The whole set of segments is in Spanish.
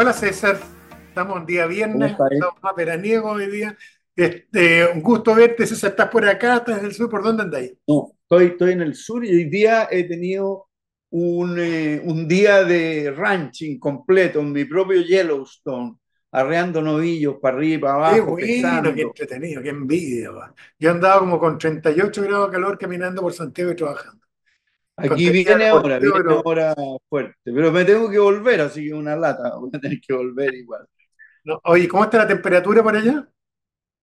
Hola César, estamos un día viernes, estamos más veraniego hoy día. Este, un gusto verte, César, ¿estás por acá? ¿Estás en el sur? ¿Por dónde andáis? No, estoy, estoy en el sur y hoy día he tenido un, eh, un día de ranching completo en mi propio Yellowstone, arreando novillos para arriba, para Qué abajo, bueno, qué entretenido, qué envidia. va. Yo andaba como con 38 grados de calor caminando por Santiago y trabajando. Aquí viene ahora, viene pero ahora fuerte, pero me tengo que volver, así que una lata, voy a tener que volver igual. no. Oye, ¿cómo está la temperatura por allá?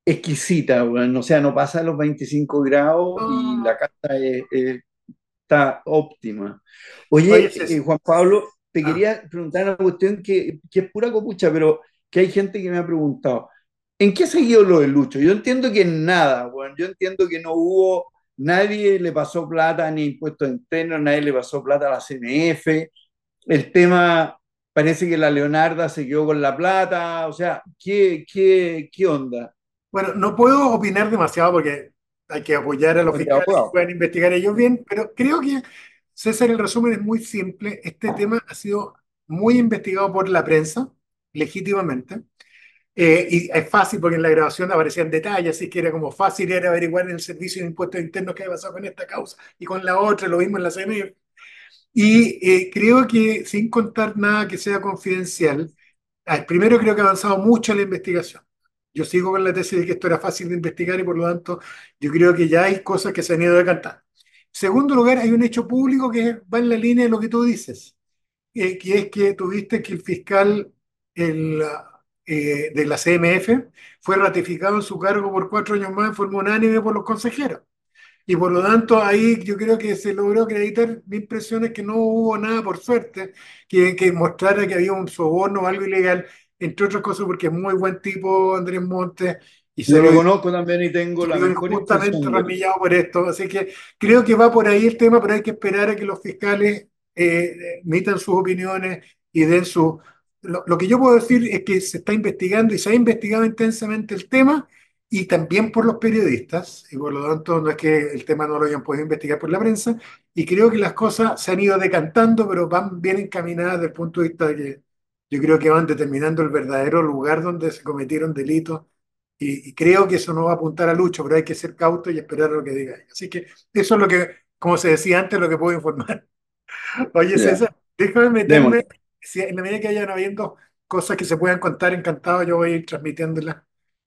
Exquisita, bueno, o sea, no pasa los 25 grados y No. la casa es- es- está óptima. Oye, Oye, eh, Juan Pablo, te ah, quería preguntar una cuestión que, que es pura copucha, pero que hay gente que me ha preguntado. ¿En qué ha seguido lo de Lucho? Yo entiendo que en nada, bueno, yo entiendo que no hubo, nadie le pasó plata ni impuestos internos, nadie le pasó plata a la CNF. El tema, parece que la Leonarda se quedó con la plata, o sea, ¿qué, qué, qué onda? bueno, no puedo opinar demasiado porque hay que apoyar a los fiscales que puedan investigar ellos bien, pero creo que, César, el resumen es muy simple. Este tema ha sido muy investigado por la prensa, legítimamente. Eh, y es fácil porque en la grabación aparecían detalles, así que era como fácil era averiguar en el Servicio de Impuestos Internos qué había pasado con esta causa y con la otra, lo mismo en la CNF. Y eh, creo que sin contar nada que sea confidencial, primero creo que ha avanzado mucho la investigación. Yo sigo con la tesis de que esto era fácil de investigar y por lo tanto yo creo que ya hay cosas que se han ido decantando. Segundo lugar, hay un hecho público que va en la línea de lo que tú dices eh, que es que tuviste que el fiscal el, eh, de la CMF fue ratificado en su cargo por cuatro años más en forma unánime por los consejeros. Y por lo tanto, ahí yo creo que se logró acreditar, mi impresión es que no hubo nada, por suerte, que, que mostrara que había un soborno o algo ilegal, entre otras cosas porque es muy buen tipo Andrés Montes y Yo salió lo conozco también y tengo la mejor él. ramillado por esto. Así que creo que va por ahí el tema, pero hay que esperar a que los fiscales eh, emitan sus opiniones y den su... Lo, lo que yo puedo decir es que se está investigando y se ha investigado intensamente el tema y también por los periodistas, y por lo tanto no es que el tema no lo hayan podido investigar por la prensa, y creo que las cosas se han ido decantando, pero van bien encaminadas desde el punto de vista de que yo creo que van determinando el verdadero lugar donde se cometieron delitos y, y creo que eso no va a apuntar a Lucho, pero hay que ser cauto y esperar lo que diga. Así que eso es lo que, como se decía antes, lo que puedo informar. Oye, César, déjame meterme, si en la medida que vayan habiendo cosas que se puedan contar, encantado, yo voy a ir transmitiéndolas.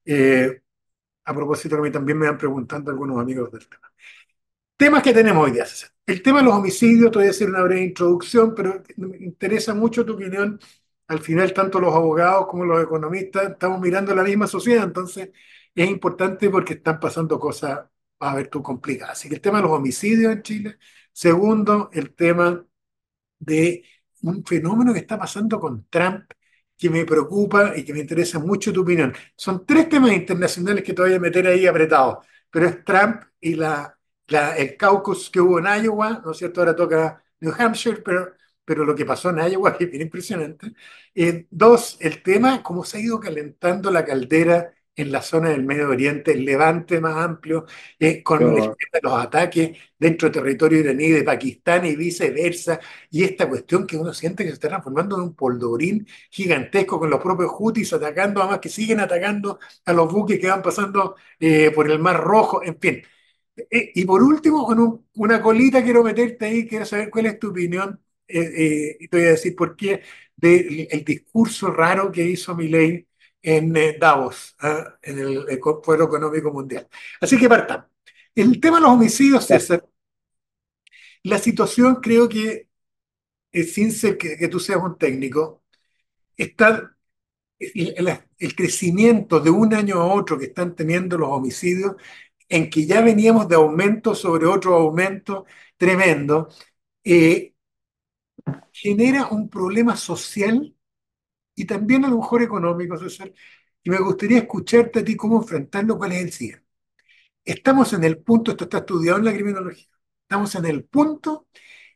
Eh, a propósito, que mí también me van preguntando algunos amigos del tema. Temas que tenemos hoy día. El tema de los homicidios, te voy a hacer una breve introducción, pero me interesa mucho tu opinión. Al final, tanto los abogados como los economistas estamos mirando la misma sociedad, entonces es importante porque están pasando cosas, a ver tú, complicadas. Así que el tema de los homicidios en Chile. Segundo, el tema de un fenómeno que está pasando con Trump que me preocupa y que me interesa mucho tu opinión. Son tres temas internacionales que te voy a meter ahí apretados, pero es Trump y la, la- el caucus que hubo en Iowa, ¿no es cierto? Ahora toca New Hampshire, pero, pero lo que pasó en Iowa es bien impresionante. Eh, dos, el tema, cómo se ha ido calentando la caldera en la zona del Medio Oriente, el levante más amplio, eh, con el los ataques dentro del territorio iraní de Pakistán y viceversa, y esta cuestión que uno siente que se está transformando en un polvorín gigantesco con los propios Houthis atacando, además que siguen atacando a los buques que van pasando eh, por el Mar Rojo, en fin. Eh, y por último, con un- una colita quiero meterte ahí, quiero saber cuál es tu opinión, eh, eh, y te voy a decir por qué, del el discurso raro que hizo Milei en eh, Davos, ah, en el eh, Foro Económico Mundial. Así que partamos. El tema de los homicidios, César, la situación creo que, eh, sin ser que, que tú seas un técnico, está el, el- el crecimiento de un año a otro que están teniendo los homicidios, en que ya veníamos de aumento sobre otro aumento tremendo, eh, genera un problema social y también a lo mejor económico, César, y me gustaría escucharte a ti cómo enfrentarlo, cuál es el siguiente. Estamos en el punto, esto está estudiado en la criminología, estamos en el punto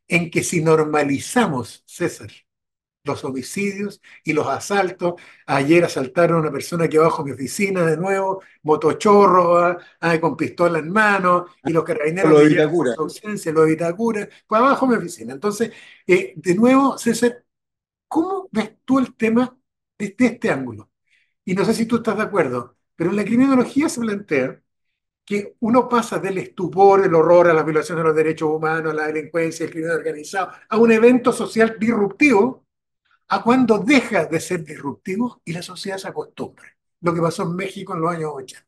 en que si normalizamos, César, los homicidios y los asaltos. Ayer asaltaron a una persona aquí abajo mi oficina de nuevo, motochorro, ah, ah, con pistola en mano, y los carabineros Lo de Vitacura. ausencia, lo de Vitacura, fue abajo mi oficina. Entonces, eh, de nuevo, César, ¿cómo ves tú el tema? desde este ángulo. Y no sé si tú estás de acuerdo, pero en la criminología se plantea que uno pasa del estupor, el horror a las violaciones de los derechos humanos, a la delincuencia, el crimen organizado, a un evento social disruptivo, a cuando deja de ser disruptivo y la sociedad se acostumbra. Lo que pasó en México en los años 80.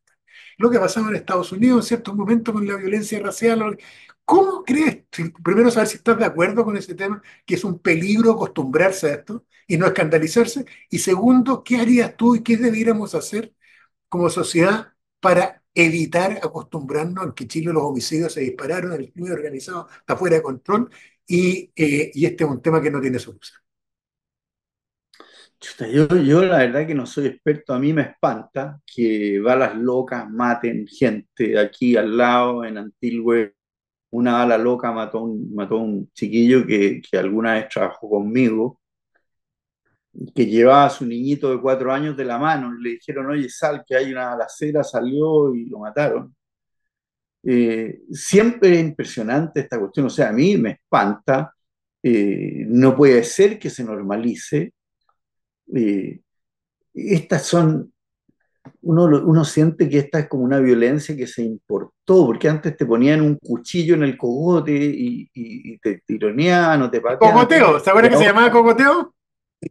Lo que pasaba en Estados Unidos en ciertos momentos con la violencia racial. ¿Cómo crees? Primero, saber si estás de acuerdo con ese tema, que es un peligro acostumbrarse a esto y no escandalizarse. Y segundo, ¿qué harías tú y qué debiéramos hacer como sociedad para evitar acostumbrarnos a que Chile los homicidios se dispararon, el crimen organizado está fuera de control y, eh, este es un tema que no tiene solución. Yo, yo la verdad que no soy experto, a mí me espanta que balas locas maten gente aquí al lado, en Antilwe, una bala loca mató, un, un chiquillo que, que alguna vez trabajó conmigo, que llevaba a su niñito de cuatro años de la mano, le dijeron, oye, sal, que hay una balacera, salió y lo mataron. Eh, siempre es impresionante esta cuestión, o sea, a mí me espanta, eh, no puede ser que se normalice. Eh, estas son, uno, uno siente que esta es como una violencia que se importó, porque antes te ponían un cuchillo en el cogote y, y, te tironeaban o te pateaban. Cogoteo, ¿se acuerdan que se llamaba cogoteo?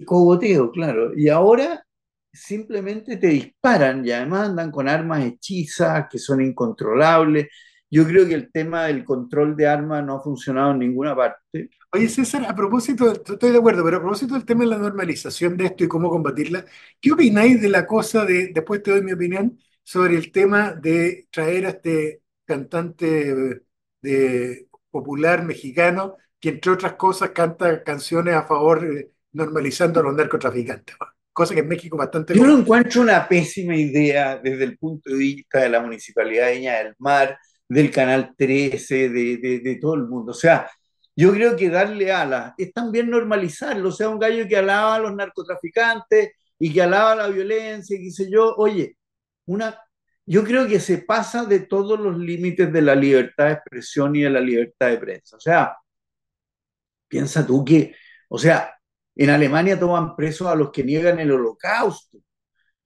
cogoteo, claro. Y ahora simplemente te disparan y además andan con armas hechizas que son incontrolables. Yo creo que el tema del control de armas no ha funcionado en ninguna parte. Oye, César, a propósito, estoy de acuerdo, pero a propósito del tema de la normalización de esto y cómo combatirla, ¿qué opináis de la cosa de, después te doy mi opinión, sobre el tema de traer a este cantante de, popular mexicano que entre otras cosas canta canciones a favor de, normalizando a los narcotraficantes, cosa que en México bastante... Yo no encuentro una pésima idea desde el punto de vista de la Municipalidad de Viña del Mar, del Canal 13, de, de, de, todo el mundo. O sea, yo creo que darle alas es también normalizarlo. O sea, un gallo que alaba a los narcotraficantes y que alaba la violencia, y qué sé yo. Oye, una, yo creo que se pasa de todos los límites de la libertad de expresión y de la libertad de prensa. O sea, piensa tú que, o sea, en Alemania toman presos a los que niegan el holocausto.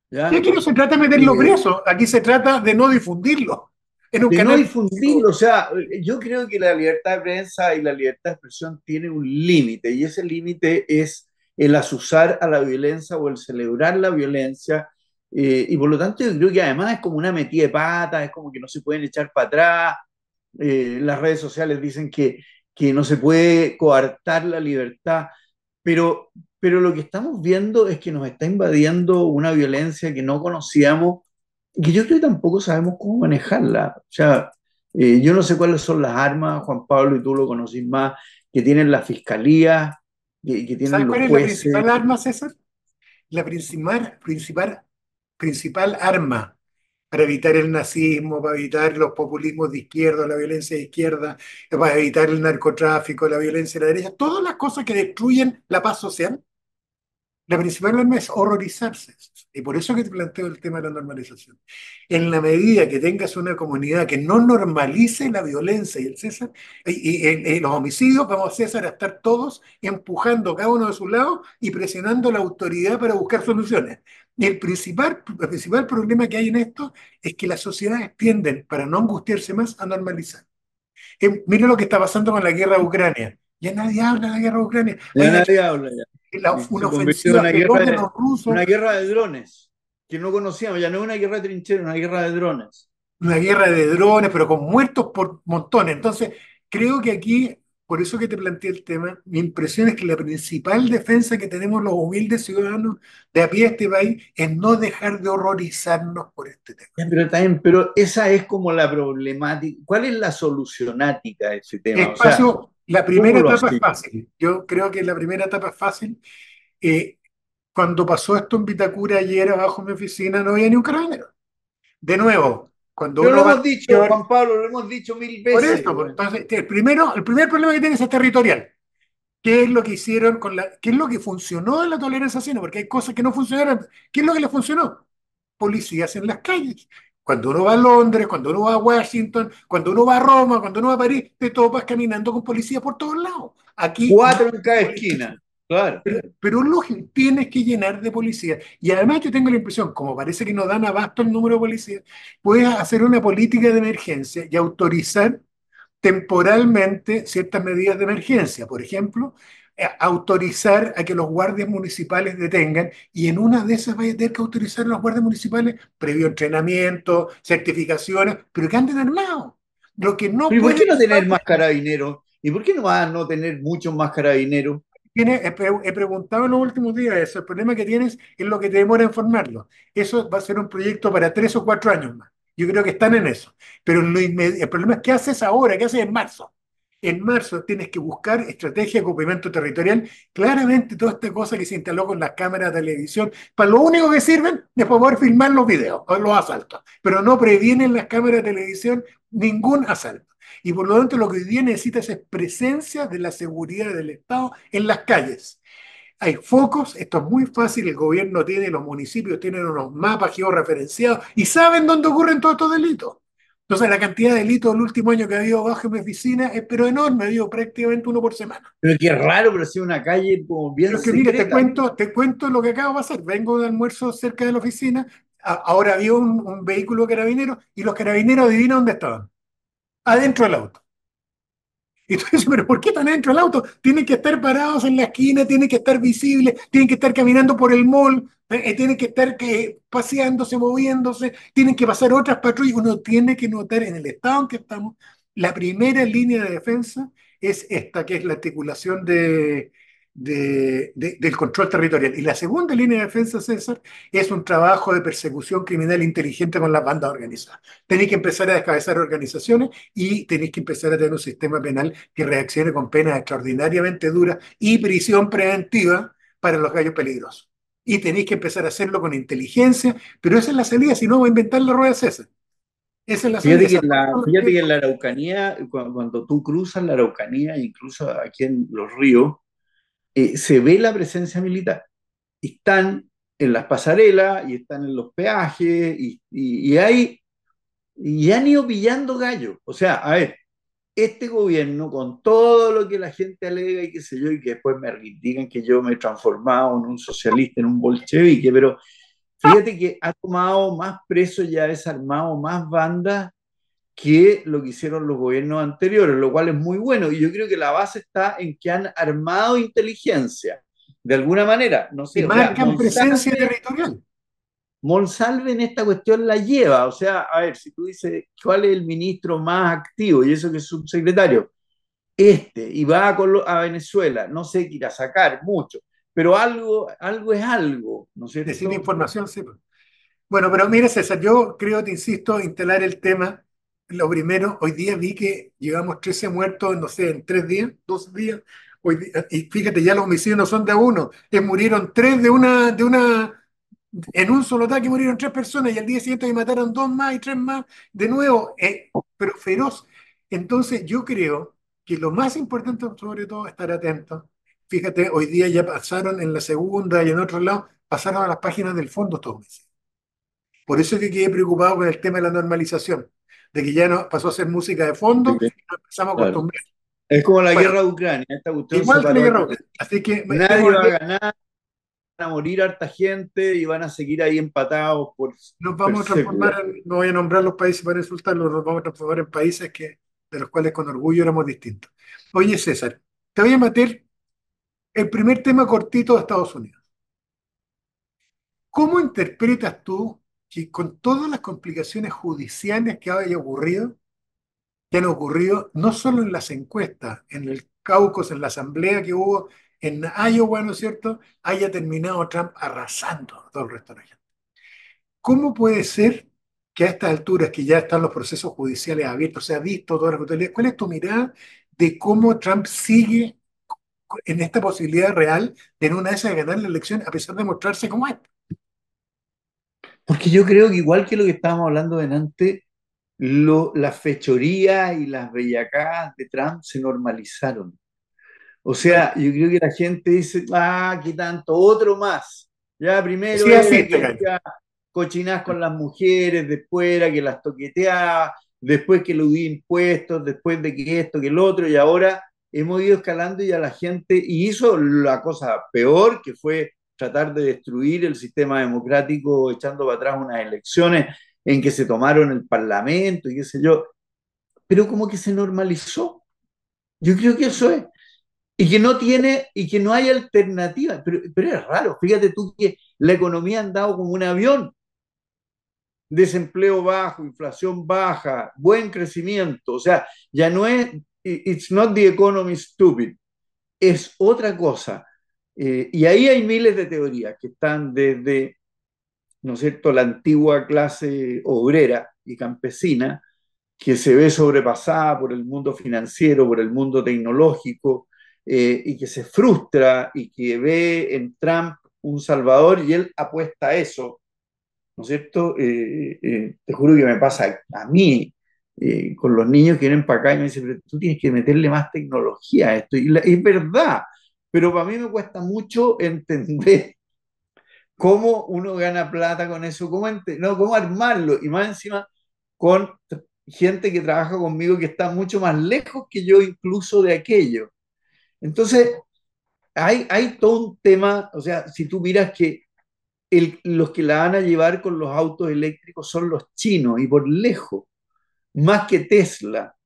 ¿ya? aquí no se trata de meterlo preso, aquí se trata de no difundirlo. En de no difundirlo, o sea, yo creo que la libertad de prensa y la libertad de expresión tienen un límite, y ese límite es el asusar a la violencia o el celebrar la violencia, eh, y por lo tanto yo creo que además es como una metida de pata, es como que no se pueden echar para atrás, eh, las redes sociales dicen que, que no se puede coartar la libertad, pero, pero lo que estamos viendo es que nos está invadiendo una violencia que no conocíamos que yo creo que tampoco sabemos cómo manejarla. O sea, eh, yo no sé cuáles son las armas, Juan Pablo, y tú lo conocís más, que tienen la fiscalía, que, que tienen ¿Sabes cuál es la principal arma, César? La principal, principal, principal arma para evitar el nazismo, para evitar los populismos de izquierda, la violencia de izquierda, para evitar el narcotráfico, la violencia de la derecha, todas las cosas que destruyen la paz social, la principal arma es horrorizarse. Y por eso que te planteo el tema de la normalización. En la medida que tengas una comunidad que no normalice la violencia y el César, y, los homicidios, vamos a César a estar todos empujando cada uno de su lado y presionando a la autoridad para buscar soluciones. El principal, el principal problema que hay en esto es que las sociedades tienden, para no angustiarse más, a normalizar. Eh, mira lo que está pasando con la guerra de Ucrania. Ya nadie habla de la guerra de Ucrania. Ya nadie habla ya una ofensiva una guerra, de, los rusos. una guerra de drones, que no conocíamos, ya no es una guerra de trincheras, una guerra de drones. Una guerra de drones, pero con muertos por montones. Entonces, creo que aquí, por eso que te planteé el tema, mi impresión es que la principal defensa que tenemos los humildes ciudadanos de a pie de este país es no dejar de horrorizarnos por este tema. pero también, pero esa es como la problemática. ¿Cuál es la solucionática de ese tema? Espacio, la primera etapa es fácil. Yo creo que la primera etapa es fácil. Eh, cuando pasó esto en Vitacura ayer abajo en mi oficina no había ni un carabinero. De nuevo, cuando uno lo hemos dicho, Juan Pablo, lo hemos dicho mil veces. Por esto, pues, entonces, el, primero, el primer problema que tiene es territorial. ¿Qué es lo que hicieron con la, qué es lo que funcionó en la tolerancia cero? Porque hay cosas que no funcionaron. ¿Qué es lo que le funcionó? Policías en las calles. Cuando uno va a Londres, cuando uno va a Washington, cuando uno va a Roma, cuando uno va a París, te topas caminando con policía por todos lados. Aquí, Cuatro en cada esquina. Claro. Pero, pero lógico, tienes que llenar de policía. Y además yo tengo la impresión, como parece que no dan abasto el número de policías, puedes hacer una política de emergencia y autorizar temporalmente ciertas medidas de emergencia. Por ejemplo, autorizar a que los guardias municipales detengan y en una de esas vaya a tener que autorizar a los guardias municipales previo entrenamiento, certificaciones, pero que anden armados. Lo que no ¿Y por qué no tener más carabineros? ¿Y por qué no va a no tener muchos más carabineros? He, he preguntado en los últimos días eso. El problema que tienes es lo que te demora en formarlo. Eso va a ser un proyecto para tres o cuatro años más. Yo creo que están en eso. Pero el problema es qué haces ahora, qué haces en marzo. En marzo tienes que buscar estrategia de cumplimiento territorial. Claramente toda esta cosa que se instaló con las cámaras de televisión, para lo único que sirven es para poder filmar los videos los asaltos. Pero no previenen las cámaras de televisión ningún asalto. Y por lo tanto lo que hoy día necesitas es presencia de la seguridad del Estado en las calles. Hay focos, esto es muy fácil, el gobierno tiene, los municipios tienen unos mapas georreferenciados y saben dónde ocurren todos estos delitos. Entonces la cantidad de delitos del último año que ha habido bajo mi oficina es pero enorme, ha habido prácticamente uno por semana. Pero qué raro, pero si una calle como bien Pero es que te cuento, te cuento lo que acaba de pasar. Vengo de almuerzo cerca de la oficina, a- ahora había un, un vehículo de carabineros y los carabineros adivinan dónde estaban. Adentro del auto. Y tú dices, pero ¿por qué están adentro del auto? Tienen que estar parados en la esquina, tienen que estar visibles, tienen que estar caminando por el mall, eh, eh, tienen que estar que, paseándose, moviéndose, tienen que pasar otras patrullas. Uno tiene que notar en el estado en que estamos, la primera línea de defensa es esta, que es la articulación de, de- de- del control territorial. Y la segunda línea de defensa, César, es un trabajo de persecución criminal inteligente con las bandas organizadas. Tenéis que empezar a descabezar organizaciones y tenéis que empezar a tener un sistema penal que reaccione con penas extraordinariamente duras y prisión preventiva para los gallos peligrosos. Y tenéis que empezar a hacerlo con inteligencia, pero esa es la salida, si no, va a inventar la rueda César. Esa es la Fíjate salida. que, en la, fíjate que en la Araucanía, cu- cuando, tú cruzas la Araucanía, incluso aquí en los ríos, eh, se ve la presencia militar. Están en las pasarelas y están en los peajes y, y, y hay, y han ido pillando gallos. O sea, a ver, este gobierno, con todo lo que la gente alega y qué sé yo, y que después me digan que yo me he transformado en un socialista, en un bolchevique, pero fíjate que ha tomado más presos y ha desarmado más bandas que lo que hicieron los gobiernos anteriores, lo cual es muy bueno. Y yo creo que la base está en que han armado inteligencia, de alguna manera. No sé, Y o sea, marcan Monsalve- presencia territorial. Monsalve en esta cuestión la lleva. O sea, a ver, si tú dices cuál es el ministro más activo, y eso que es subsecretario, este, y va a, Colo- a Venezuela, no sé qué irá a sacar mucho, pero algo, algo es algo, ¿no es cierto? Decir información, sí. Bueno, pero mira, César, yo creo, te insisto, instalar el tema. Lo primero, hoy día vi que llevamos 13 muertos, no sé, en tres días, dos días. Hoy día- y fíjate, ya los homicidios no son de uno, es murieron tres de una, de una, en un solo ataque murieron tres personas y al día siguiente mataron dos más y tres más, de nuevo, eh, pero feroz. Entonces, yo creo que lo más importante, sobre todo, es estar atento. Fíjate, hoy día ya pasaron en la segunda y en otro lado, pasaron a las páginas del fondo estos homicidios. Por eso es que quedé preocupado con el tema de la normalización, de que ya no pasó a ser música de fondo Sí, y nos empezamos a claro. acostumbrar. Es como la Bueno, guerra de Ucrania, esta cuestión Igual que la guerra. Así que Nadie va a ganar, van a morir harta gente y van a seguir ahí empatados por nos vamos a per transformar en, no voy a nombrar los países para insultarlos, nos vamos a transformar en países que, de los cuales con orgullo éramos distintos. Oye, César, te voy a meter el primer tema cortito de Estados Unidos. ¿Cómo interpretas tú que con todas las complicaciones judiciales que haya ocurrido, que han ocurrido no solo en las encuestas, en el caucus, en la asamblea que hubo en Iowa, ¿no es cierto?, haya terminado Trump arrasando a todo el resto de la gente. ¿Cómo puede ser que a estas alturas, que ya están los procesos judiciales abiertos, se ha visto toda la brutalidad, cuál es tu mirada de cómo Trump sigue en esta posibilidad real de en una de esas ganar la elección a pesar de mostrarse como es? Porque yo creo que igual que lo que estábamos hablando delante, lo, las fechorías y las bellacadas de Trump se normalizaron. O sea, yo creo que la gente dice, ah, qué tanto, otro más. Ya primero Sí, cochinás con las mujeres, después era que las toqueteaba, después que le di impuestos, después de que esto, que el otro, y ahora hemos ido escalando y a la gente, y hizo la cosa peor, que fue tratar de destruir el sistema democrático echando para atrás unas elecciones en que se tomaron el Parlamento y qué sé yo, pero como que se normalizó. Yo creo que eso es. Y que no tiene, y que no hay alternativa. Pero, pero es raro, fíjate tú que la economía ha andado como un avión. Desempleo bajo, inflación baja, buen crecimiento. O sea, ya no es, it's not the economy stupid, es otra cosa. Eh, y ahí hay miles de teorías que están desde, ¿no es cierto?, la antigua clase obrera y campesina, que se ve sobrepasada por el mundo financiero, por el mundo tecnológico, eh, y que se frustra y que ve en Trump un salvador y él apuesta a eso, ¿no es cierto? Eh, te juro que me pasa a mí, con los niños que vienen para acá y me dicen, pero tú tienes que meterle más tecnología a esto. Y es verdad, pero para mí me cuesta mucho entender cómo uno gana plata con eso, cómo, no, cómo armarlo, y más encima con gente que trabaja conmigo que está mucho más lejos que yo incluso de aquello. Entonces, hay, hay todo un tema, o sea, si tú miras que los que la van a llevar con los autos eléctricos son los chinos y por lejos, más que Tesla.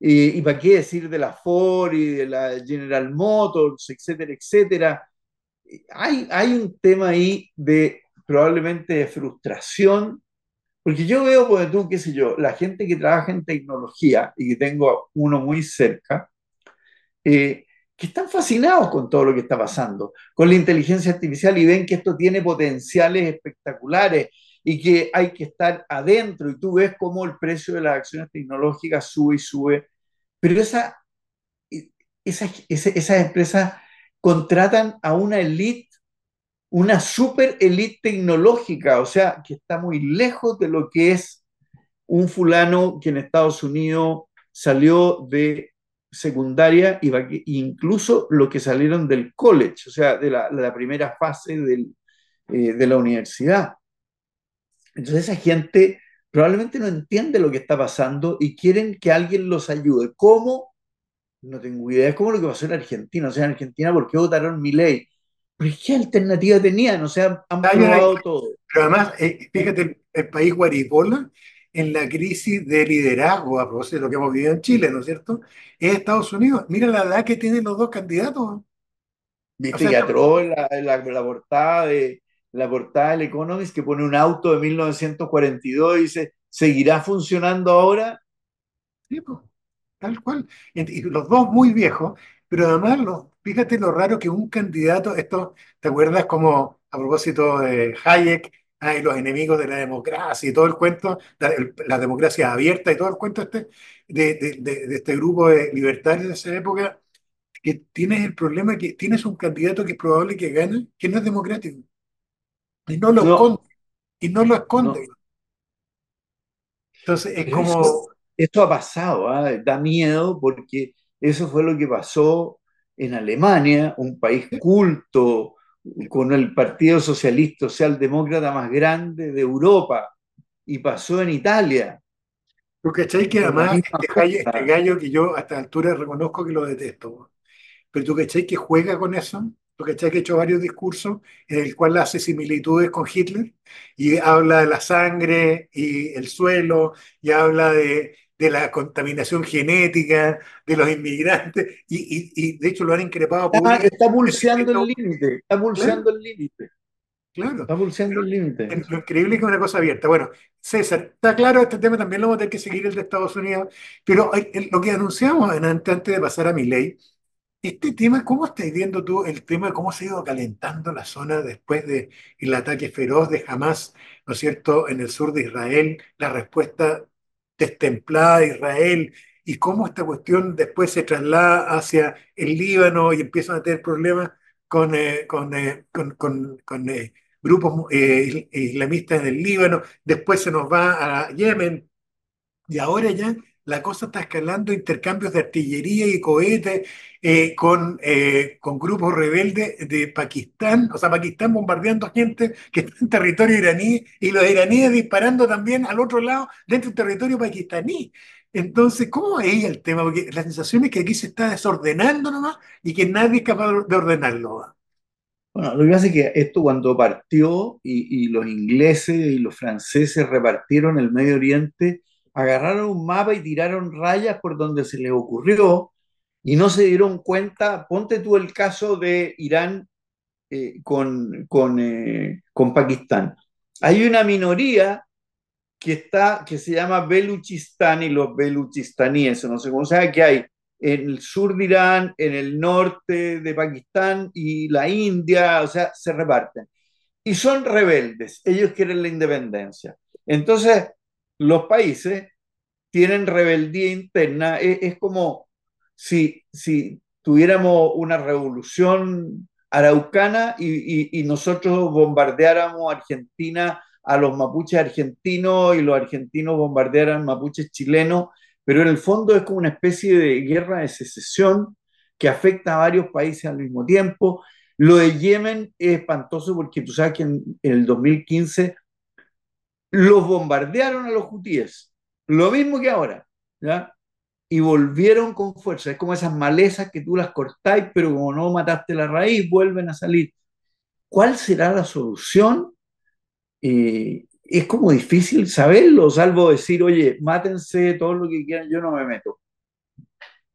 Y para qué decir de la Ford y de la General Motors, etcétera, etcétera. Hay, hay un tema ahí de probablemente frustración porque yo veo, pues tú, qué sé yo, la gente que trabaja en tecnología y que tengo uno muy cerca, eh, que están fascinados con todo lo que está pasando, con la inteligencia artificial y ven que esto tiene potenciales espectaculares y que hay que estar adentro y tú ves cómo el precio de las acciones tecnológicas sube y sube, pero esa, esa, esas empresas contratan a una élite una super élite tecnológica, o sea, que está muy lejos de lo que es un fulano que en Estados Unidos salió de secundaria y incluso lo que salieron del college, o sea, de la, primera fase eh, de la universidad. Entonces esa gente probablemente no entiende lo que está pasando y quieren que alguien los ayude. ¿Cómo? No tengo idea. Es como lo que pasó en Argentina. O sea, en Argentina, ¿por qué votaron mi ley? Pero ¿qué alternativa tenían? O sea, han probado todo. Pero además, eh, fíjate, el, país guaripola en la crisis de liderazgo, a propósito de lo que hemos vivido en Chile, ¿no es cierto? Es Estados Unidos. Mira la edad que tienen los dos candidatos. Viste que la, la, portada de la portada del Economist que pone un auto de 1942 y dice, ¿seguirá funcionando ahora? Sí, pues, tal cual. Y, los dos muy viejos, pero además fíjate lo raro que un candidato, esto, ¿te acuerdas como a propósito de Hayek, hay los enemigos de la democracia y todo el cuento, la, democracia abierta y todo el cuento este, de, de, este grupo de libertarios de esa época, que tienes el problema que tienes un candidato que es probable que gane, que no es democrático. Y no lo esconde. Y no lo esconde. Entonces es como... esto ha pasado, ¿ah? da miedo porque eso fue lo que pasó en Alemania, un país culto, con el Partido Socialista Socialdemócrata más grande de Europa, y pasó en Italia. ¿Tú cachai que además este, este gallo, que yo a esta altura reconozco que lo detesto, pero tú cachai que juega con eso? ¿Tú cachai que ha hecho varios discursos en el cual hace similitudes con Hitler? Y habla de la sangre y el suelo, y habla de de la contaminación genética, de los inmigrantes, y, de hecho lo han increpado. Ah, está pulseando el límite, está pulseando el límite. Claro. Está pulseando el límite. Lo increíble es que es una cosa abierta. Bueno, César, está claro, este tema también lo vamos a tener que seguir el de Estados Unidos, pero lo que anunciamos antes de pasar a mi ley, este tema, ¿cómo estás viendo tú el tema de cómo se ha ido calentando la zona después del el ataque feroz de Hamas, ¿no es cierto?, en el sur de Israel, la respuesta destemplada de Israel y cómo esta cuestión después se traslada hacia el Líbano y empiezan a tener problemas con, eh, con, eh, con, eh, grupos islamistas en el Líbano, después se nos va a Yemen y ahora ya la cosa está escalando intercambios de artillería y cohetes con, con grupos rebeldes de Pakistán, o sea, Pakistán bombardeando gente que está en territorio iraní y los iraníes disparando también al otro lado dentro del territorio pakistaní. Entonces, ¿cómo es el tema? Porque la sensación es que aquí se está desordenando nomás y que nadie es capaz de ordenarlo. Bueno, lo que pasa es que esto cuando partió y, y los ingleses y los franceses repartieron el Medio Oriente, agarraron un mapa y tiraron rayas por donde se les ocurrió y no se dieron cuenta. Ponte tú el caso de Irán eh, con, con, eh, con, Pakistán. Hay una minoría que, está, que se llama Beluchistán y los beluchistaníes, no sé cómo se llama, que hay en el sur de Irán, en el norte de Pakistán y la India, o sea, se reparten. Y son rebeldes, ellos quieren la independencia. Entonces, los países tienen rebeldía interna, es, es como si, si tuviéramos una revolución araucana y, y, nosotros bombardeáramos Argentina a los mapuches argentinos y los argentinos bombardearan mapuches chilenos, pero en el fondo es como una especie de guerra de secesión que afecta a varios países al mismo tiempo. Lo de Yemen es espantoso porque tú sabes que en, en el 2015 los bombardearon a los hutíes, lo mismo que ahora, ¿ya? y volvieron con fuerza. Es como esas malezas que tú las cortáis, pero como no mataste la raíz, vuelven a salir. ¿Cuál será la solución? Eh, es como difícil saberlo, salvo decir, oye, mátense todo lo que quieran, yo no me meto.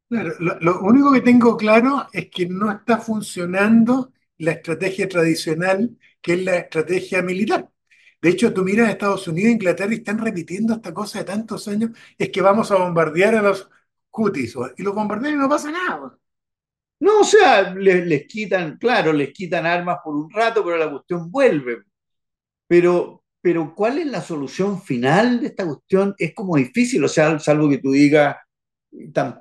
Claro, lo, lo único que tengo claro es que no está funcionando la estrategia tradicional, que es la estrategia militar. De hecho, tú miras a Estados Unidos Inglaterra y están repitiendo esta cosa de tantos años, es que vamos a bombardear a los cutis, y los bombardean y no pasa nada. No, o sea, les, les, quitan, claro, les quitan armas por un rato, pero la cuestión vuelve. Pero, pero ¿cuál es la solución final de esta cuestión? Es como difícil, o sea, salvo que tú digas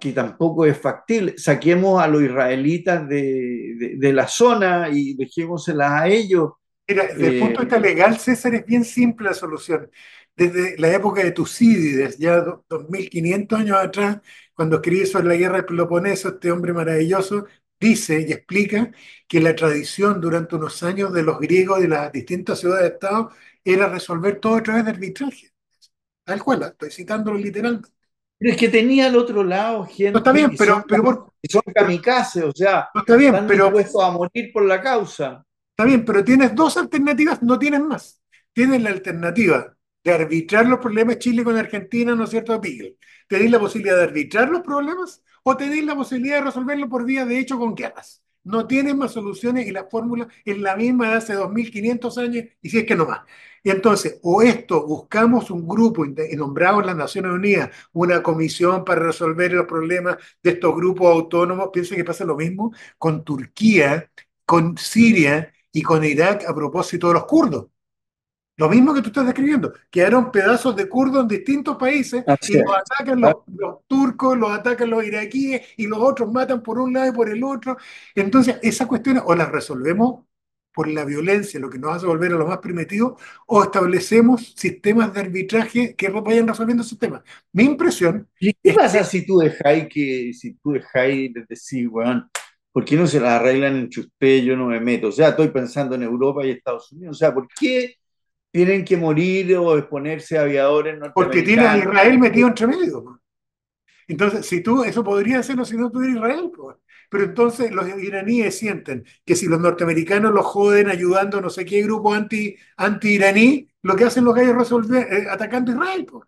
que tampoco es factible. Saquemos a los israelitas de, de, de la zona y dejémoselas a ellos. Mira, desde el punto de vista eh, legal, César, es bien simple la solución. Desde la época de Tucídides, ya 2500 años atrás, cuando escribe sobre la guerra del Peloponeso, este hombre maravilloso dice y explica que la tradición durante unos años de los griegos de las distintas ciudades de Estado era resolver todo a través de arbitraje. Tal cual, estoy citándolo literalmente. Pero es que tenía al otro lado gente. No está bien, pero. Son, pero por, son kamikaze, o sea. No está bien, están pero. dispuestos a morir por la causa. Está bien, pero tienes dos alternativas, no tienes más. Tienes la alternativa de arbitrar los problemas Chile con Argentina, ¿no es cierto? Pigel. ¿Tenéis la posibilidad de arbitrar los problemas o tenéis la posibilidad de resolverlo por vía de hecho con guerras? No tienes más soluciones y la fórmula es la misma de hace 2500 años y si es que no más. Y entonces, o esto, buscamos un grupo y nombramos en las Naciones Unidas una comisión para resolver los problemas de estos grupos autónomos. Pienso que pasa lo mismo con Turquía, con Siria y con Irak a propósito de los kurdos. Lo mismo que tú estás describiendo, quedaron pedazos de kurdos en distintos países Así y los atacan los, los, turcos, los atacan los iraquíes y los otros matan por un lado y por el otro. Entonces, esas cuestiones o las resolvemos por la violencia, lo que nos hace volver a lo más primitivo, o establecemos sistemas de arbitraje que vayan resolviendo esos temas. Mi impresión. ¿Y qué pasa que, si tú dejáis que, si tú dejáis de decir, bueno, ¿por qué no se las arreglan entre ustedes? Yo no me meto. O sea, estoy pensando en Europa y Estados Unidos. O sea, ¿por qué tienen que morir o exponerse aviadores Porque tiene a Israel metido entre medio. Entonces, si tú, eso podría hacerlo si no tuviera Israel. Pues. Pero entonces los iraníes sienten que si los norteamericanos los joden ayudando no sé qué grupo anti, anti-iraní, lo que hacen los gallos es resolver eh, atacando a Israel. Pues.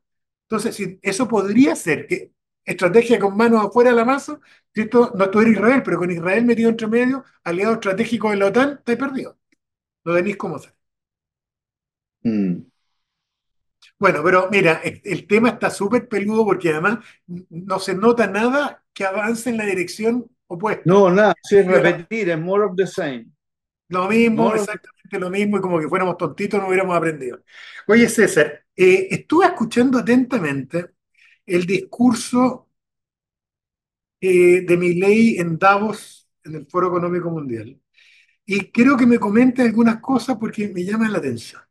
Entonces, eso podría ser que estrategia con manos afuera de la masa, si esto no estuviera Israel, pero con Israel metido entre medio, aliado estratégico de la OTAN, estáis perdido. No tenéis cómo hacer. Mm. Bueno, pero mira, el tema está súper peludo porque además no se nota nada que avance en la dirección opuesta. No, nada, es repetir, es more of the same. Lo mismo, more exactamente lo mismo, y como que fuéramos tontitos no hubiéramos aprendido. Oye, César, eh, estuve escuchando atentamente el discurso eh, de mi ley en Davos, en el Foro Económico Mundial, y creo que me comente algunas cosas porque me llaman la atención.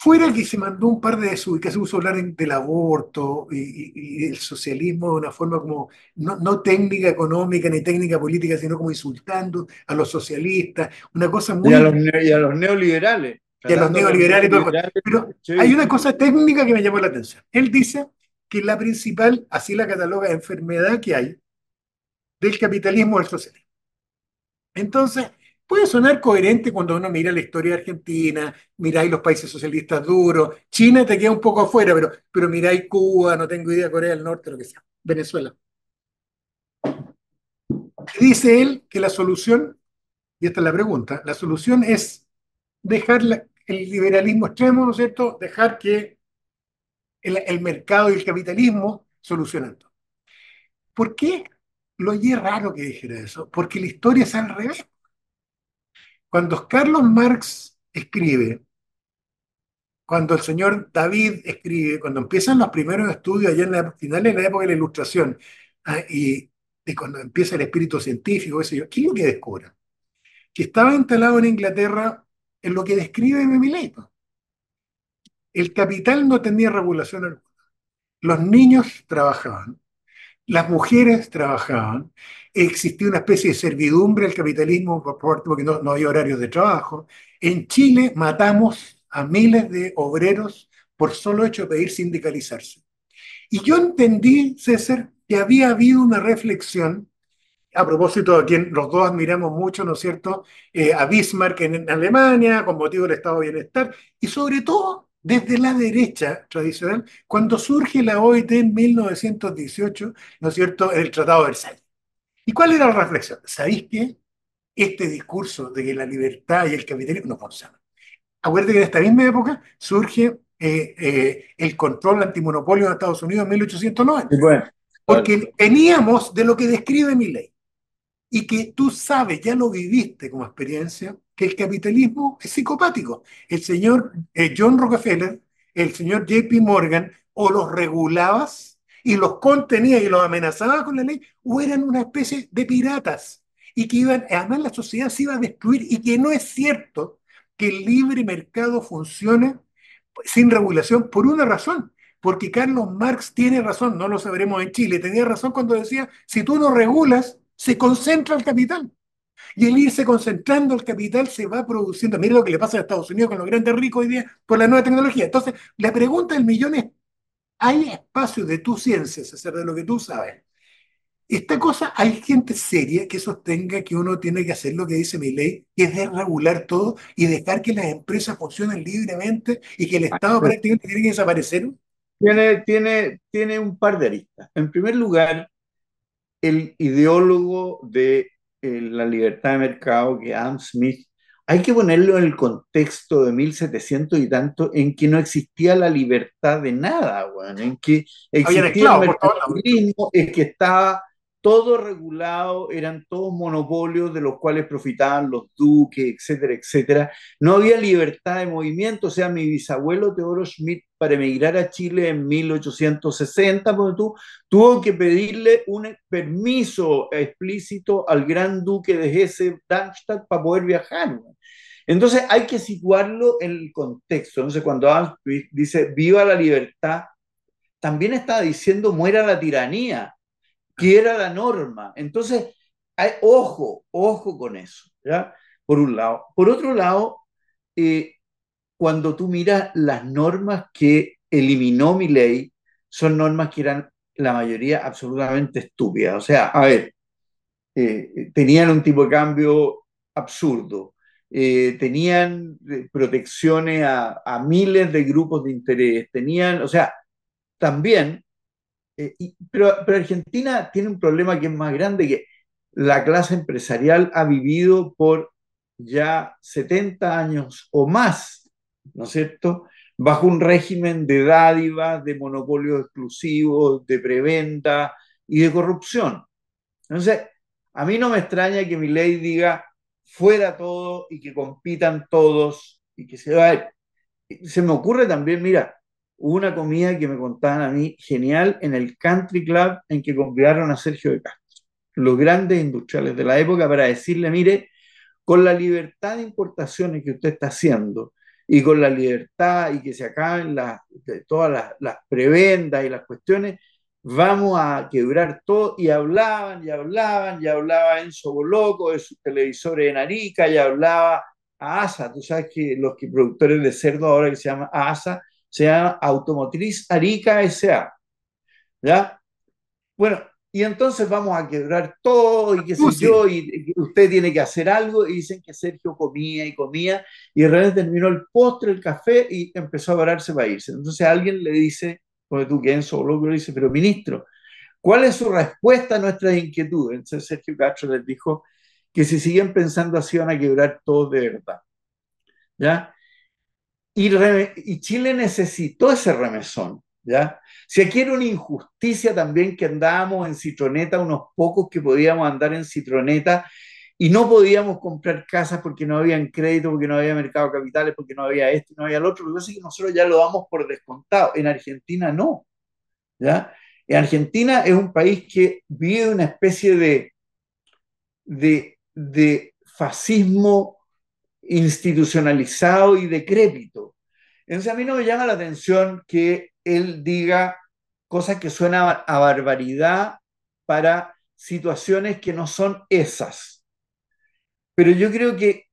Fuera que se mandó un par de eso y que se usó hablar del aborto y, y, el socialismo de una forma como no, no, técnica económica ni técnica política, sino como insultando a los socialistas, una cosa muy... Y a los, y a los neoliberales. Que los neoliberales. Pero hay una cosa técnica que me llamó la atención. Él dice que la principal, así la cataloga, enfermedad que hay del capitalismo del socialismo. Entonces, puede sonar coherente cuando uno mira la historia de Argentina, miráis los países socialistas duros, China te queda un poco afuera, pero, pero miráis Cuba, no tengo idea, Corea del Norte, lo que sea, Venezuela. Dice él que la solución, y esta es la pregunta, la solución es dejar el liberalismo extremo, ¿no es cierto? Dejar que el, mercado y el capitalismo solucionen todo. ¿Por qué lo oye raro que dijera eso? Porque la historia es al revés. Cuando Carlos Marx escribe, cuando el señor David escribe, cuando empiezan los primeros estudios allá en la finales de la época de la Ilustración, ah, y, cuando empieza el espíritu científico, ¿qué es lo que descubre? Que estaba instalado en Inglaterra en lo que describe Memiley. El capital no tenía regulación alguna. Los niños trabajaban, las mujeres trabajaban, existía una especie de servidumbre al capitalismo porque no, no había horarios de trabajo. En Chile matamos a miles de obreros por solo hecho de pedir sindicalizarse. Y yo entendí, César, que había habido una reflexión, a propósito de quien los dos admiramos mucho, ¿no es cierto?, eh, a Bismarck en Alemania, con motivo del estado de bienestar, y sobre todo desde la derecha tradicional, cuando surge la OIT en 1918, ¿no es cierto?, el Tratado de Versalles. ¿Y cuál era la reflexión? ¿Sabéis qué? Este discurso de que la libertad y el capitalismo no funcionan. Acuérdate que en esta misma época surge eh, eh, el control antimonopolio en Estados Unidos en 1890. porque veníamos de lo que describe mi ley. Y que tú sabes, ya lo viviste como experiencia, que el capitalismo es psicopático. El señor eh, John Rockefeller, el señor JP Morgan, o los regulabas y los contenías y los amenazabas con la ley, o eran una especie de piratas. Y que iban, además la sociedad se iba a destruir y que no es cierto que el libre mercado funcione sin regulación por una razón, porque Carlos Marx tiene razón, no lo sabremos en Chile, tenía razón cuando decía, si tú no regulas, se concentra el capital. Y el irse concentrando el capital se va produciendo. Mira lo que le pasa a Estados Unidos con los grandes ricos hoy día por la nueva tecnología. Entonces, la pregunta del millón es, ¿hay espacio de tu ciencia, hacer de lo que tú sabes? Esta cosa, hay gente seria que sostenga que uno tiene que hacer lo que dice mi ley, que es desregular todo y dejar que las empresas funcionen libremente y que el Estado prácticamente tiene que desaparecer. Tiene, tiene, tiene un par de aristas. En primer lugar, el ideólogo de la libertad de mercado que Adam Smith, hay que ponerlo en el contexto de 1700 y tanto, en que no existía la libertad de nada, bueno, en que existía el mercantilismo, es que estaba todo regulado, eran todos monopolios de los cuales profitaban los duques, etcétera, etcétera. No había libertad de movimiento, o sea, mi bisabuelo Teodoro Schmidt para emigrar a Chile en 1860, tú, tuvo que pedirle un permiso explícito al gran duque de Hesse-Darmstadt para poder viajar. Entonces hay que situarlo en el contexto. Entonces cuando dice viva la libertad, también está diciendo muera la tiranía que era la norma. Entonces, hay, ojo, ojo con eso, ¿ya? Por un lado. Por otro lado, eh, cuando tú miras las normas que eliminó mi ley, son normas que eran la mayoría absolutamente estúpidas. O sea, a ver, eh, tenían un tipo de cambio absurdo, eh, tenían protecciones a, a, miles de grupos de interés, tenían, o sea, también eh, pero, pero Argentina tiene un problema que es más grande, que la clase empresarial ha vivido por ya 70 años o más, ¿no es cierto?, bajo un régimen de dádivas, de monopolios exclusivos, de preventa y de corrupción. Entonces, a mí no me extraña que mi ley diga fuera todo y que compitan todos y que se va. Se me ocurre también, mira, una comida que me contaban a mí genial en el Country Club en que convidaron a Sergio de Castro, los grandes industriales de la época, para decirle, mire, con la libertad de importaciones que usted está haciendo y con la libertad y que se acaben las, todas las, las prebendas y las cuestiones, vamos a quebrar todo. Y hablaban, y hablaban, y hablaba Enzo Boloco de sus televisores en Arica, y hablaba ASA. Tú sabes que los productores de cerdo ahora que se llama ASA, se llama Automotriz Arica S.A. ¿Ya? Bueno, y entonces vamos a quebrar todo y qué sé yo, y, usted tiene que hacer algo, y dicen que Sergio comía y comía, y de repente terminó el postre, el café, y empezó a pararse para irse. Entonces alguien le dice, porque tú que solo, le dice, pero ministro, ¿cuál es su respuesta a nuestras inquietudes? Entonces Sergio Castro les dijo que si siguen pensando así van a quebrar todo de verdad. ¿Ya? Y, Chile necesitó ese remesón. ¿ya? Si aquí era una injusticia también que andábamos en citroneta, unos pocos que podíamos andar en citroneta y no podíamos comprar casas porque no había crédito, porque no había mercado de capitales, porque no había esto, no había lo otro. Lo que pasa es que nosotros ya lo damos por descontado. En Argentina no. ¿ya? En Argentina es un país que vive una especie de, de, de fascismo institucionalizado y decrépito. Entonces a mí no me llama la atención que él diga cosas que suenan a barbaridad para situaciones que no son esas. Pero yo creo que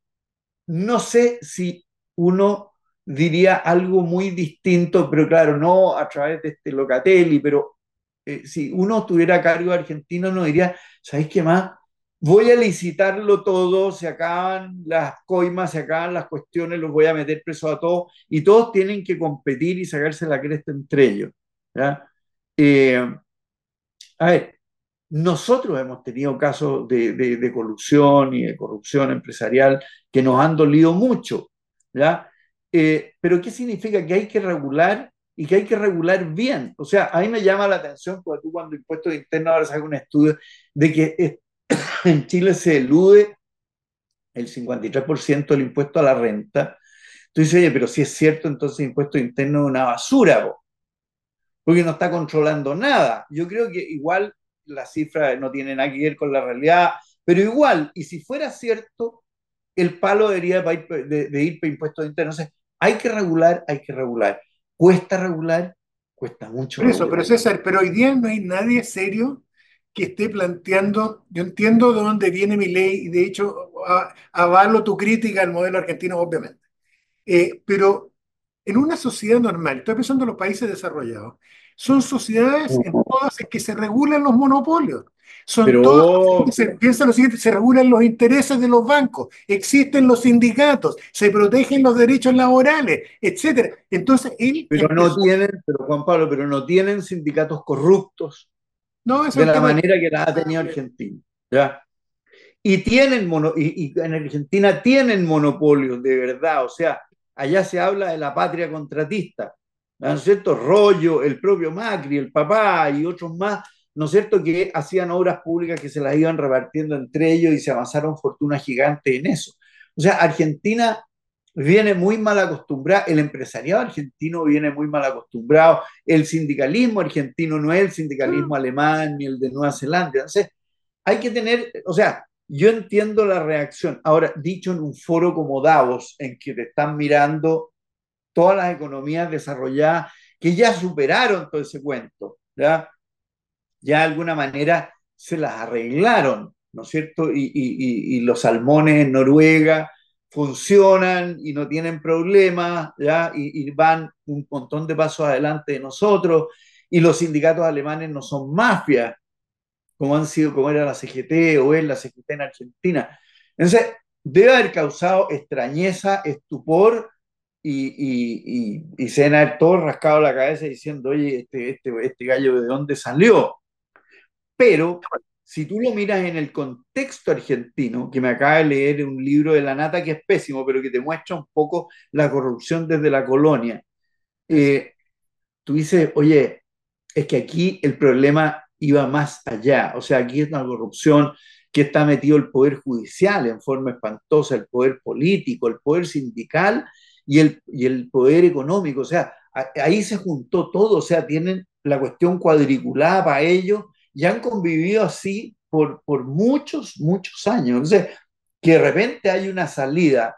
no sé si uno diría algo muy distinto, pero claro, no a través de este Locatelli, pero eh, si uno tuviera cargo argentino, no diría, ¿sabéis qué más? Voy a licitarlo todo, se acaban las coimas, se acaban las cuestiones, los voy a meter preso a todos y todos tienen que competir y sacarse la cresta entre ellos. Eh, a ver, nosotros hemos tenido casos de, de, corrupción y de corrupción empresarial que nos han dolido mucho, ¿ya? Eh, pero ¿qué significa? Que hay que regular y que hay que regular bien. O sea, a mí me llama la atención, porque tú cuando impuestos internos ahora sacas un estudio de que en Chile se elude el 53% del impuesto a la renta. Tú dices, oye, pero si es cierto, entonces el impuesto interno es una basura, porque no está controlando nada. Yo creo que igual la cifra no tiene nada que ver con la realidad, pero igual, y si fuera cierto, el palo debería de, ir para impuestos internos. hay que regular, hay que regular. Cuesta regular, cuesta mucho. eso, pero César, pero hoy día no hay nadie serio que esté planteando, yo entiendo de dónde viene mi ley y de hecho avalo tu crítica al modelo argentino, obviamente. Eh, pero en una sociedad normal, estoy pensando en los países desarrollados, son sociedades en todas en que se regulan los monopolios. Son todas, se, piensa lo siguiente, se regulan los intereses de los bancos, existen los sindicatos, se protegen los derechos laborales, etcétera. Entonces, él pero no tienen, pero Juan Pablo, pero no tienen sindicatos corruptos de la manera que la ha tenido Argentina. ¿ya? Y, tienen mono, y, en Argentina tienen monopolios de verdad, o sea, allá se habla de la patria contratista, ¿no es cierto? Rollo, el propio Macri, el papá y otros más, ¿no es cierto? Que hacían obras públicas que se las iban repartiendo entre ellos y se amasaron fortunas gigantes en eso. O sea, Argentina viene muy mal acostumbrado, el empresariado argentino viene muy mal acostumbrado, el sindicalismo argentino no es el sindicalismo mm. alemán ni el de Nueva Zelanda. Entonces, hay que tener, o sea, yo entiendo la reacción. Ahora, dicho en un foro como Davos, en que te están mirando todas las economías desarrolladas que ya superaron todo ese cuento, ¿ya? Ya de alguna manera se las arreglaron, ¿no es cierto? Y, y los salmones en Noruega, funcionan y no tienen problemas, ¿ya? Y, van un montón de pasos adelante de nosotros, y los sindicatos alemanes no son mafias, como han sido, como era la CGT o es la CGT en Argentina. Entonces, debe haber causado extrañeza, estupor, y, y, y, se deben haber todos rascado la cabeza diciendo, oye, este, este, este gallo de dónde salió. Pero si tú lo miras en el contexto argentino, que me acaba de leer un libro de la nata que es pésimo, pero que te muestra un poco la corrupción desde la colonia, eh, tú dices, oye, es que aquí el problema iba más allá, o sea, aquí es una corrupción que está metido el poder judicial en forma espantosa, el poder político, el poder sindical y el, y el poder económico, o sea, ahí se juntó todo, o sea, tienen la cuestión cuadriculada para ellos y han convivido así por, por muchos, muchos años. Entonces, que de repente hay una salida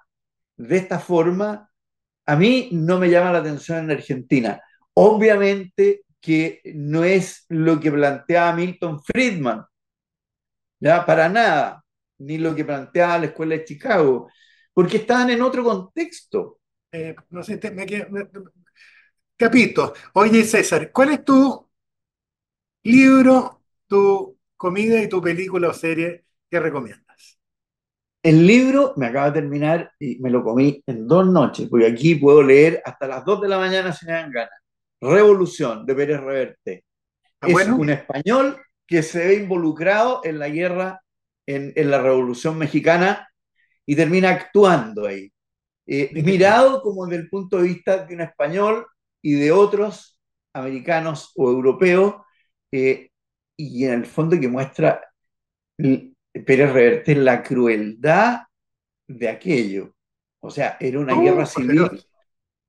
de esta forma, a mí no me llama la atención en Argentina. Obviamente que no es lo que planteaba Milton Friedman, ya para nada, ni lo que planteaba la Escuela de Chicago, porque estaban en otro contexto. Eh, no sé, me, me, Capito. Oye, César, ¿cuál es tu libro, tu comida y tu película o serie que recomiendas? El libro me acaba de terminar y me lo comí en dos noches, porque aquí puedo leer hasta las dos de la mañana si me dan ganas. Revolución de Pérez Reverte. Ah, es un español que se ve involucrado en la guerra, en, en la Revolución Mexicana y termina actuando ahí. Eh, mirado como desde el punto de vista de un español y de otros americanos o europeos, eh, y en el fondo que muestra Pérez Reverte la crueldad de aquello. O sea, era una guerra civil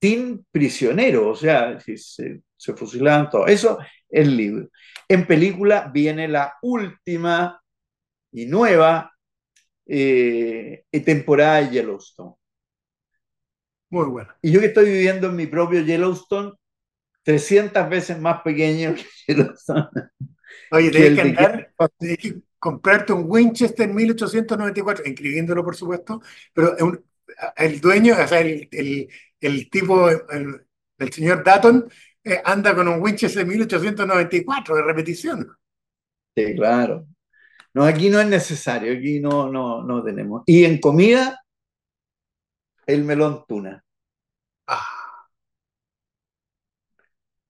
sin prisioneros, o sea, se, se fusilaban todos. Eso es el libro. En película viene la última y nueva eh, temporada de Yellowstone. Muy bueno. Y yo que estoy viviendo en mi propio Yellowstone, 300 veces más pequeño que Yellowstone. Oye, tienes que, andar, que comprarte un Winchester 1894, inscribiéndolo por supuesto, pero el dueño, o sea, el, el, el tipo, el, el, señor Datton, eh, anda con un Winchester 1894 de repetición. Sí, claro. No, aquí no es necesario, aquí no, no, no tenemos. Y en comida, el melón tuna. Ah.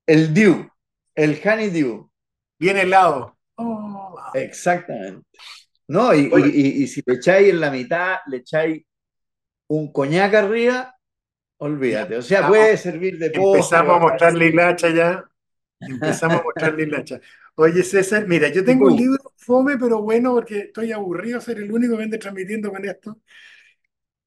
El dew, el honey dew. Bien helado. Oh. Exactamente. No, y, y, si le echáis en la mitad, le echáis un coñac arriba, olvídate. O sea, puede servir de poco. Empezamos a mostrarle hacha ya. Empezamos a mostrarle hacha. Oye, César, mira, yo tengo un libro fome, pero bueno, porque estoy aburrido de ser el único que ande transmitiendo con esto.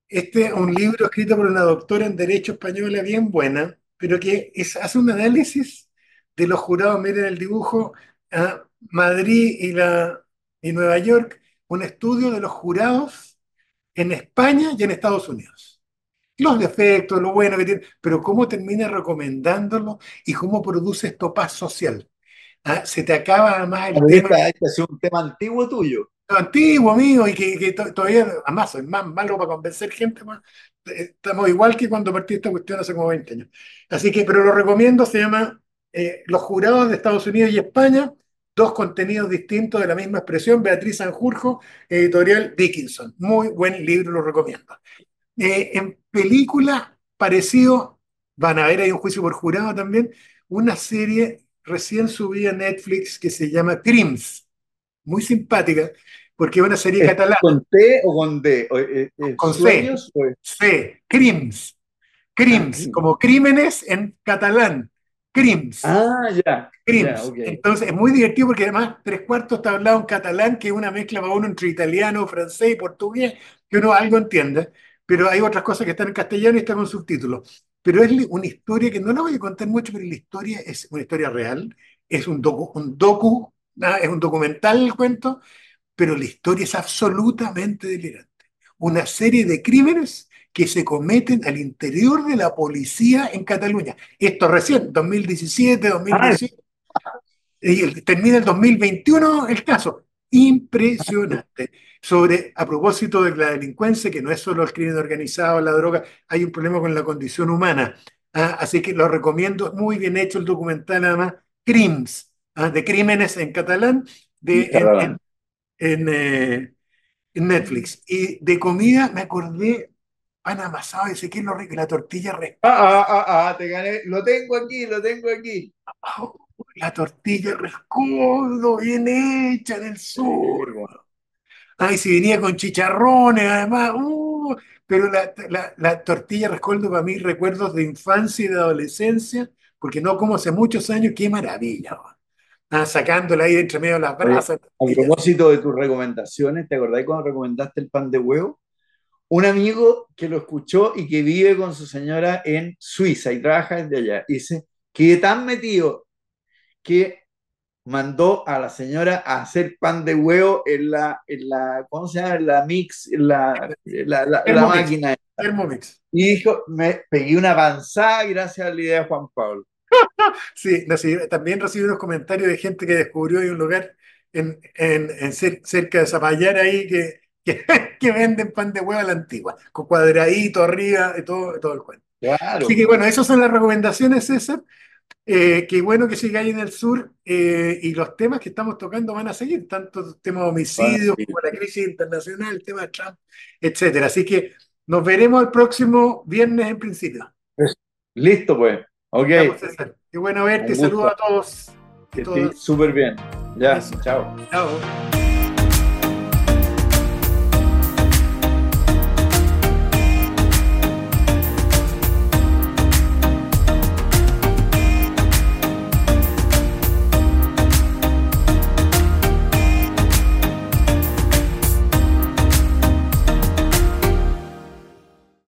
Este es un libro escrito por una doctora en Derecho Española bien buena, pero que hace un análisis de los jurados, miren el dibujo, a Madrid y, la, y Nueva York, un estudio de los jurados en España y en Estados Unidos. Los defectos, lo bueno que tiene, pero cómo termina recomendándolo y cómo produce esto paz social. ¿Ah? Se te acaba además el tema. Este es un tema antiguo tuyo antiguo mío y que, todavía, además, soy más malo para convencer gente, más, eh, estamos igual que cuando partí esta cuestión hace como 20 años. Así que, pero lo recomiendo, se llama eh, Los jurados de Estados Unidos y España, dos contenidos distintos de la misma expresión, Beatriz Sanjurjo, editorial Dickinson. Muy buen libro, lo recomiendo. Eh, en película, parecido, van a ver, hay un juicio por jurado también, una serie recién subida a Netflix que se llama Crims, muy simpática, porque es una serie catalana. ¿Con T o con D? Eh, eh, con C. C. Crims. Crims, ah, como crímenes en catalán. Crims. Ah, ya. Crims. Entonces es muy divertido porque además tres cuartos está hablado en catalán, que es una mezcla para uno entre italiano, francés y portugués, que uno algo entiende, pero hay otras cosas que están en castellano y están con subtítulos. Pero es una historia que no la voy a contar mucho, pero la historia es una historia real, es un docu, un docu es un documental el cuento, pero la historia es absolutamente delirante. Una serie de crímenes que se cometen al interior de la policía en Cataluña. Esto recién, 2017, 2018. Y termina el 2021 el caso. Impresionante. Sobre, a propósito de la delincuencia, que no es solo el crimen organizado, la droga, hay un problema con la condición humana. ¿ah? así que lo recomiendo, muy bien hecho el documental, además, Crims, ¿ah? de crímenes en catalán, de, eh, en, Netflix. Y de comida me acordé pan amasado, ese que es lo rico, la tortilla rescodo. Ah, ah, ah, ah, te gané, lo tengo aquí, lo tengo aquí. la tortilla rescodo, bien hecha en el sur. Ay, si venía con chicharrones, además, uh, pero la, la, la, tortilla rescoldo para mí recuerdos de infancia y de adolescencia, porque no como hace muchos años, qué maravilla ah, sacándola ahí entre medio de las brasas. a propósito de tus recomendaciones, ¿te acordás cuando recomendaste el pan de huevo? Un amigo que lo escuchó y que vive con su señora en Suiza y trabaja desde allá, dice que tan metido que mandó a la señora a hacer pan de huevo en la, en la ¿cómo se llama? la mix, la, la, la, máquina. Thermomix. Y dijo, me pegué una avanzada gracias a la idea de Juan Pablo. sí, también recibí unos comentarios de gente que descubrió un lugar en, en, cerca de Zapallar ahí que que, que venden pan de huevo a la antigua, con cuadradito arriba y todo, todo el cuento. Claro. Así que bueno, esas son las recomendaciones, César. Eh, qué bueno que siga ahí en el sur eh, y los temas que estamos tocando van a seguir, tanto temas de homicidios como la crisis internacional, el tema de Trump, etcétera. Así que nos veremos el próximo viernes en principio. Listo, pues. Ok. Pues. Qué bueno verte, saludos a todos. Que estés súper bien. Ya, Eso. chao. Chao.